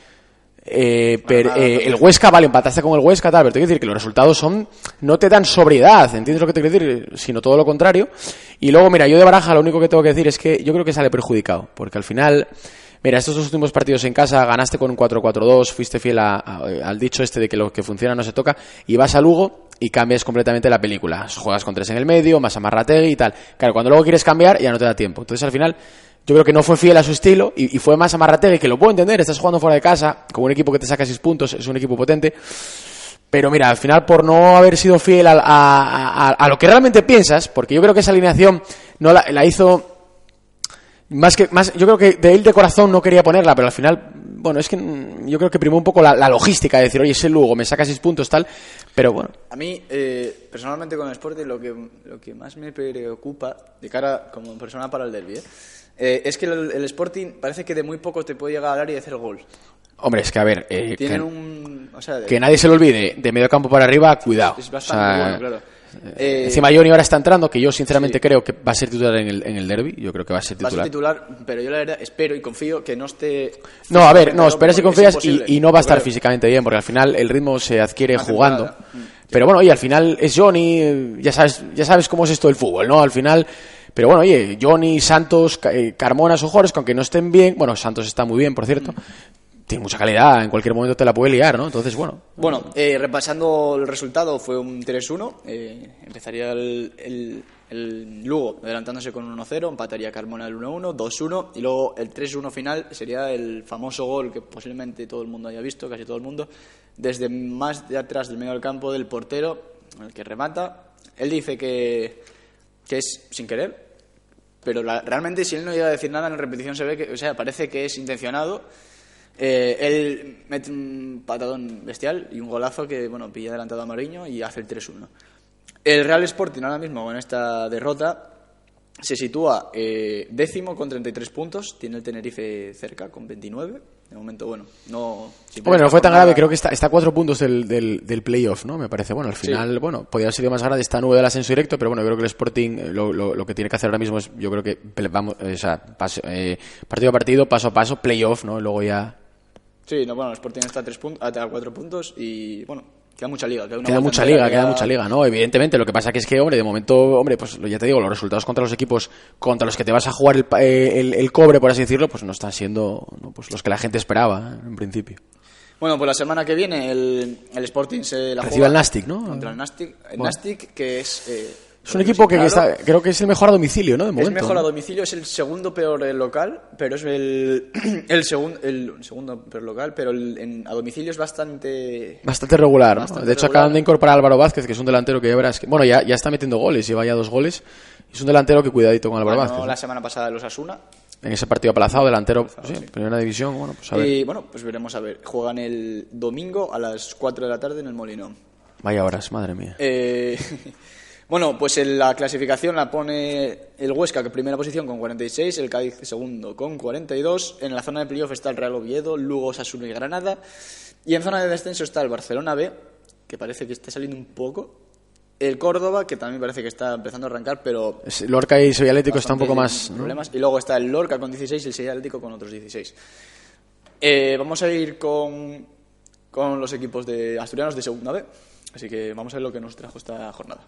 Eh, per- nada, eh, no. el Huesca, vale, empataste con el Huesca, tal, pero te quiero decir que los resultados son, no te dan sobriedad, ¿entiendes lo que te quiero decir? Sino todo lo contrario. Y luego, mira, yo de Baraja lo único que tengo que decir es que yo creo que sale perjudicado, porque al final, mira, estos dos últimos partidos en casa ganaste con un 4-4-2, fuiste fiel a- a- al dicho este de que lo que funciona no se toca, y vas a Lugo y cambias completamente la película. Juegas con tres en el medio, más amarrategui y tal. Claro, cuando luego quieres cambiar ya no te da tiempo. Entonces al final yo creo que no fue fiel a su estilo y, fue más amarrategui, que lo puedo entender, estás jugando fuera de casa, con un equipo que te saca seis puntos, es un equipo potente. Pero mira, al final por no haber sido fiel a, a- a- a lo que realmente piensas, porque yo creo que esa alineación no la, la hizo más que más yo creo que de él de corazón no quería ponerla, pero al final bueno, es que yo creo que primó un poco la, la logística de decir, oye, ese Lugo me saca seis puntos tal, pero bueno, A mí, eh, personalmente con el Sporting, lo que, lo que más me preocupa, de cara como persona para el derby, ¿eh? Eh, es que el, el Sporting parece que de muy poco te puede llegar al área y hacer gol. hombre, es que a ver, eh, que, Tienen un... O sea, que nadie se lo olvide, de medio campo para arriba, cuidado. es O bastante sea, bueno, claro. Eh, Encima Johnny ahora está entrando, que yo sinceramente Sí. creo que va a ser titular en el, en el derby, yo creo que va a ser va a ser titular. titular, pero yo la verdad espero y confío que no esté... No, a ver, no, esperas y confías y, y no va a estar Claro. físicamente bien, porque al final el ritmo se adquiere Una jugando. temporada. Mm. Pero bueno, oye, al final es Johnny, ya sabes, ya sabes cómo es esto del fútbol, ¿no? Al final, pero bueno, oye, Johnny, Santos, eh, Carmona son jugadores que aunque no estén bien, bueno, Santos está muy bien, por cierto, tiene mucha calidad, en cualquier momento te la puede liar, ¿no? Entonces, bueno, Bueno, eh, repasando el resultado, fue un 3-1. eh, empezaría el, el, el Lugo adelantándose con 1-0, empataría Carmona el 1-1, 2-1, y luego el 3-1 final sería el famoso gol que posiblemente todo el mundo haya visto, casi todo el mundo, desde más de atrás del medio del campo del portero, el que remata. Él dice que, que es sin querer, pero la- realmente si él no llega a decir nada en la repetición se ve que, o sea, parece que es intencionado. Eh, él mete un patadón bestial y un golazo que, bueno, pilla adelantado a Mariño y hace el 3-1. El Real Sporting ahora mismo con esta derrota se sitúa eh, décimo con 33 puntos, tiene el Tenerife cerca con 29. De momento, bueno, no... Hombre, no fue tan grave, creo que está, está a cuatro puntos del, del, del playoff, ¿no? Me parece. Bueno, al final, bueno, podría haber sido más grande esta nube del ascenso directo, pero bueno, creo que el Sporting eh, lo, lo, lo que tiene que hacer ahora mismo es, yo creo que, vamos, eh, o sea, pas- eh, partido a partido, paso a paso, playoff, ¿no? Luego ya... Sí, no, bueno, el Sporting está a, tres puntos, a cuatro puntos y, bueno, queda mucha liga. Queda, una Queda vuelta mucha liga, queda mucha liga, ¿no? Evidentemente, lo que pasa que es que, hombre, de momento, hombre, pues ya te digo, los resultados contra los equipos contra los que te vas a jugar el, eh, el, el cobre, por así decirlo, pues no están siendo ¿no? pues los que la gente esperaba, ¿eh? en principio. Bueno, pues la semana que viene el, el Sporting se la Recibe juega al Nastic, ¿no? Contra el Nastic. El Bueno. Nastic, que es eh, Es un equipo que, está, creo que es el mejor a domicilio, ¿no? De momento. Es mejor a domicilio, es el segundo peor eh, local, pero es el, el, segun- el segundo peor local, pero el- en- a domicilio es bastante... Bastante regular, ¿no? Bastante De hecho, regular. acaban de incorporar a Álvaro Vázquez, que es un delantero que ya verás que... Bueno, ya, ya está metiendo goles, lleva ya dos goles. Es un delantero que cuidadito con Álvaro Ganó Vázquez. la ¿no? semana pasada los Asuna. En ese partido aplazado, delantero, sí, primera división, bueno, pues a ver. Y bueno, pues veremos a ver. Juegan el domingo a las 4 de la tarde en el Molinón. Vaya horas, madre mía. Eh, bueno, pues en la clasificación la pone el Huesca, que primera posición con 46, el Cádiz segundo con 42. En la zona de playoff está el Real Oviedo, Lugo, Sassuolo y Granada. Y en zona de descenso está el Barcelona B, que parece que está saliendo un poco. El Córdoba, que también parece que está empezando a arrancar, pero Lorca y Sevilla Atlético está un poco más... ¿no? problemas. Y luego está el Lorca con 16 y el Sevilla Atlético con otros 16. Eh, vamos a ir con, con los equipos de asturianos de segunda B. Así que vamos a ver lo que nos trajo esta jornada.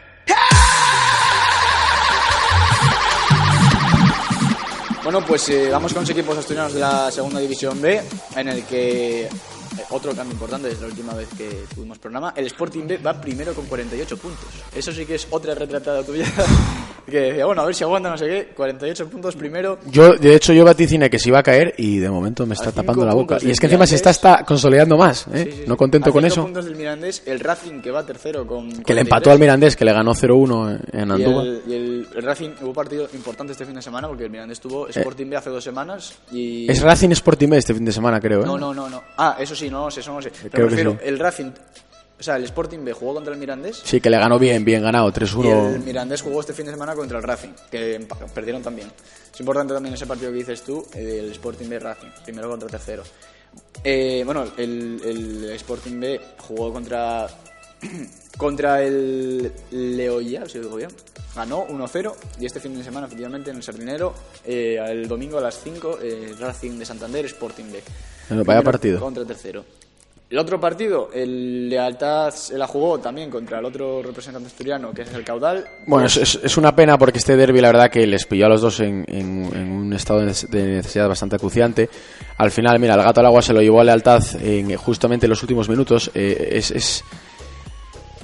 Bueno, pues eh, vamos con los equipos asturianos de la segunda división B, en el que eh, otro cambio importante desde la última vez que tuvimos programa, el Sporting B va primero con 48 puntos. Eso sí que es otra retratada tuya, que decía, bueno, a ver si aguanta, no sé qué, 48 puntos primero. Yo, de hecho, yo vaticiné que se iba a caer y de momento me está tapando la boca. Y es que encima se está, está consolidando más, ¿eh? Sí, sí, sí. No contento A con eso. puntos del Mirandés, el Racing que va tercero con... Que le 43. empató al Mirandés, que le ganó 0-1 en el, y el- el Racing hubo partido importante este fin de semana porque el Mirandés tuvo Sporting B hace dos semanas y... Es Racing Sporting B este fin de semana, creo, ¿eh? No, no, no, no. Ah, eso sí, no, sé, eso no sé. Pero Creo me que refiero, sí. el Racing, o sea, el Sporting B jugó contra el Mirandés Sí, que le ganó bien, bien ganado, y el 3-1. Mirandés jugó este fin de semana contra el Racing, que perdieron también. Es importante también ese partido que dices tú, el Sporting B Racing, primero contra tercero. Eh, bueno, el, el Sporting B jugó contra contra el Leoya, si lo digo bien. Ganó 1-0 y este fin de semana, efectivamente, en el Sardinero, eh, el domingo a las 5, eh, Racing de Santander, Sporting B. Bueno, vaya partido. Contra tercero. El otro partido, el Lealtad se la jugó también contra el otro representante asturiano, que es el Caudal. Bueno, es, una pena porque este derby, la verdad, que les pilló a los dos en, un estado de neces- de necesidad bastante acuciante. Al final, mira, el gato al agua se lo llevó a lealtad en, justamente en los últimos minutos. Eh, es-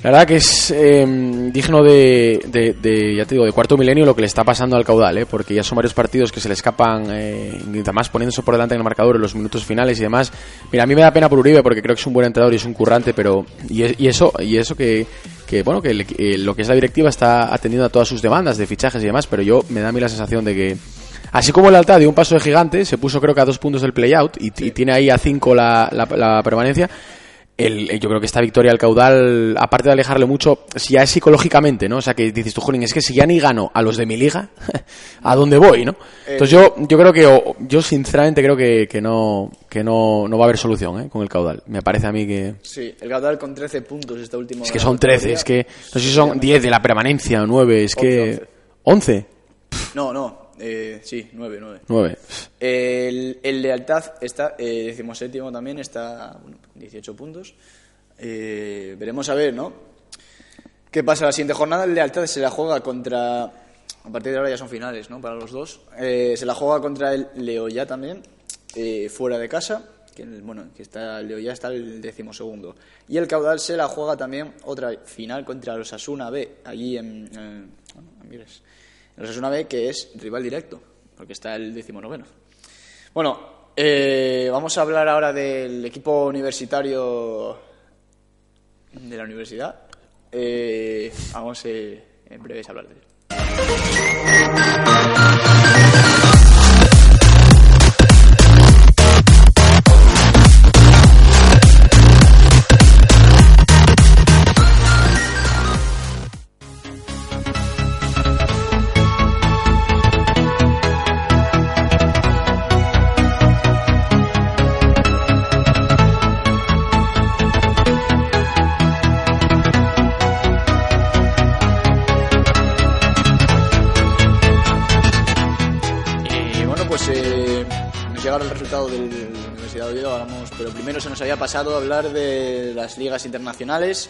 la verdad que es eh, digno de, de- de, ya te digo, de cuarto milenio lo que le está pasando al caudal, ¿eh? porque ya son varios partidos que se le escapan, eh, además poniéndose por delante en el marcador en los minutos finales y demás. Mira, a mí me da pena por Uribe porque creo que es un buen entrenador y es un currante, pero y, y eso y eso que, que bueno que eh, lo que es la directiva está atendiendo a todas sus demandas de fichajes y demás, pero yo me da a mí la sensación de que Así como el Alta dio un paso de gigante, se puso creo que a dos puntos del playout y, y tiene ahí a cinco la, la- la permanencia. El, yo creo que esta victoria al caudal, aparte de alejarle mucho, si ya es psicológicamente, ¿no? O sea, que dices tú, jolín, es que si ya ni gano a los de mi liga, ¿a dónde voy, no? Entonces yo, yo creo que, yo sinceramente creo que, que no, que no, no va a haber solución, ¿eh? Con el caudal. Me parece a mí que, Sí, el Caudal con 13 puntos esta última es que son 13, es que, no sé si son 10 de la permanencia o 9, es que, 11, No, no, eh, sí, 9, 9. 9. El, el Lealtad está, eh, decimoséptimo también, está bueno, 18 puntos. Eh, veremos a ver, ¿no? ¿Qué pasa la siguiente jornada? El Lealtad se la juega contra... A partir de ahora ya son finales, ¿no? Para los dos. Eh, se la juega contra el Leoya también, eh, fuera de casa. Que, el- bueno, que está el Leoya está el decimosegundo. Y el Caudal se la juega también otra final contra los Asuna B, allí en... en- Mieres. El Osasuna B, que es rival directo, porque está el decimonoveno. Bueno, eh, vamos a hablar ahora del equipo universitario de la universidad. Eh, vamos eh, en breves a hablar de él. Nos había pasado hablar de las ligas internacionales,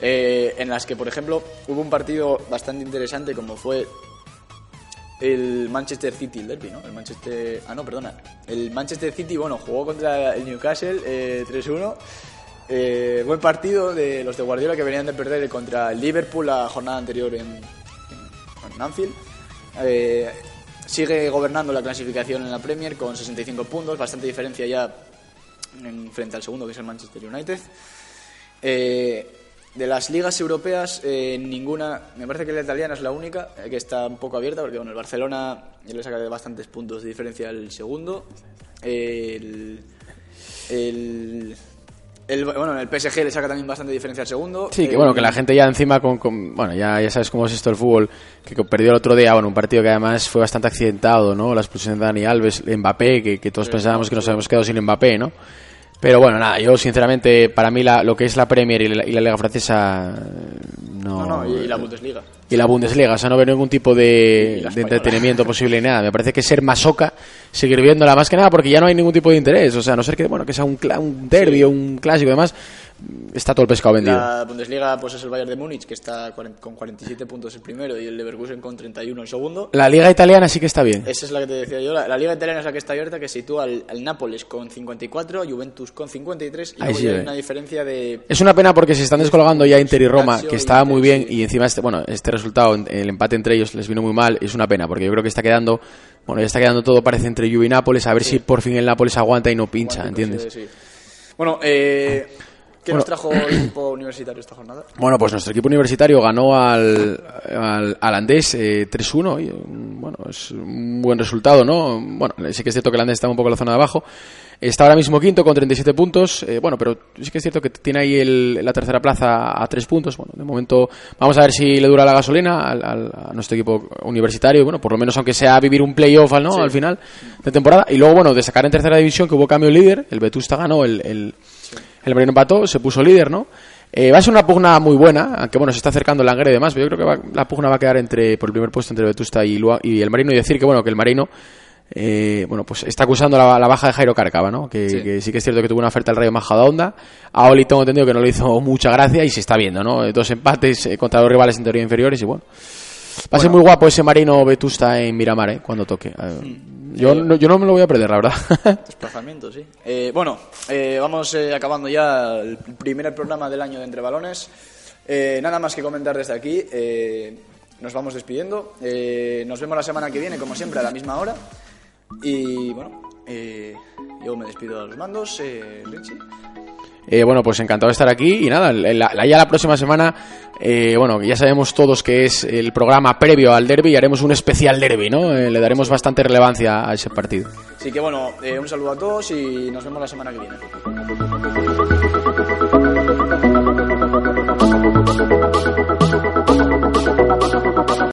eh, en las que, por ejemplo, hubo un partido bastante interesante como fue el Manchester City, derby, ¿no? El Manchester... Ah, no, perdona. El Manchester City, bueno, jugó contra el Newcastle eh, 3-1. Eh, buen partido de los de Guardiola que venían de perder contra el Liverpool la jornada anterior en, en, en Anfield. Eh, sigue gobernando la clasificación en la Premier con 65 puntos, bastante diferencia ya en, frente al segundo que es el Manchester United. Eh, de las ligas europeas, eh, ninguna, me parece que la italiana es la única eh, que está un poco abierta, porque bueno, el Barcelona le saca bastantes puntos de diferencia al segundo. El, el- bueno, el PSG le saca también bastante diferencia al segundo. Sí, que Eh, bueno, que la gente ya encima con, con- bueno, ya, ya sabes cómo es esto el fútbol, que perdió el otro día, bueno, un partido que además fue bastante accidentado, ¿no? La expulsión de Dani Alves, Mbappé, que, que todos pensábamos que nos habíamos quedado sin Mbappé, ¿no? Pero bueno, nada, yo sinceramente, para mí la, lo que es la Premier y la, y la Liga Francesa, eh, no... No, no, y, la Bundesliga. y la Bundesliga, o sea, no veo ningún tipo de, entretenimiento posible ni nada. Me parece que ser masoca, seguir viéndola más que nada porque ya no hay ningún tipo de interés. O sea, a no ser que, bueno, que sea un, un derbi o un clásico y demás, está todo el pescado vendido. La Bundesliga pues es el Bayern de Múnich, que está con 47 puntos el primero y el Leverkusen con 31 el segundo. La Liga Italiana sí que está bien. Esa es la que te decía yo. La, la Liga Italiana es la que está abierta, que sitúa al, al Nápoles con 54, Juventus con 53 y sí, ya hay eh. una diferencia de... Es una pena porque se están descolgando ya Inter y Roma, que estaba muy bien, y encima este, bueno, este resultado, el empate entre ellos les vino muy mal, es una pena, porque yo creo que está quedando, bueno, ya está quedando todo parece entre Juve y Nápoles, a ver si por fin el Nápoles aguanta y no pincha, ¿entiendes? sí, sí. Bueno, eh, ¿qué Bueno. nos trajo el equipo universitario esta jornada? Bueno, pues nuestro equipo universitario ganó al, al, al Andés eh, 3-1. y, mm, Bueno, es un buen resultado, ¿no? Bueno, sí que es cierto que el Andés está un poco en la zona de abajo. Está ahora mismo quinto con 37 puntos. eh, bueno, pero sí que es cierto que tiene ahí el- la tercera plaza a tres puntos. Bueno, de momento vamos a ver si le dura la gasolina al, al- a nuestro equipo universitario. y Bueno, por lo menos aunque sea vivir un playoff ¿no? al final de temporada. Y luego, bueno, destacar en tercera división que hubo cambio de líder. El Vetusta ganó, el, el, el Marino empató, se puso líder, ¿no? Eh, va a ser una pugna muy buena, aunque bueno, se está acercando el y demás, pero yo creo que va- la pugna va a quedar entre por el primer puesto entre Vetusta y, Lua- y el Marino y decir que bueno, que el Marino eh, bueno, pues está acusando la, la baja de Jairo Cárcava, ¿no? Que sí. que sí que es cierto que tuvo una oferta al Rayo Majadahonda. A Oli tengo entendido que no le hizo mucha gracia y se está viendo, ¿no? Dos empates eh, contra dos rivales en teoría inferiores y bueno. Va a ser muy guapo ese Marino Vetusta en Miramar, ¿eh? Cuando toque. Eh, Yo, no, yo no me lo voy a perder, la verdad. Desplazamiento, sí. Eh, bueno, eh, vamos eh, acabando ya el primer programa del año de Entre Balones. Eh, nada más que comentar desde aquí. Eh, nos vamos despidiendo. Eh, nos vemos la semana que viene, como siempre, a la misma hora. Y bueno, eh, yo me despido a los mandos. Eh, Richie. Eh, bueno, pues encantado de estar aquí y nada, la, ya la próxima semana, eh, bueno, ya sabemos todos que es el programa previo al derby y haremos un especial derby, ¿no? Eh, le daremos bastante relevancia a ese partido. Así que bueno, eh, un saludo a todos y nos vemos la semana que viene.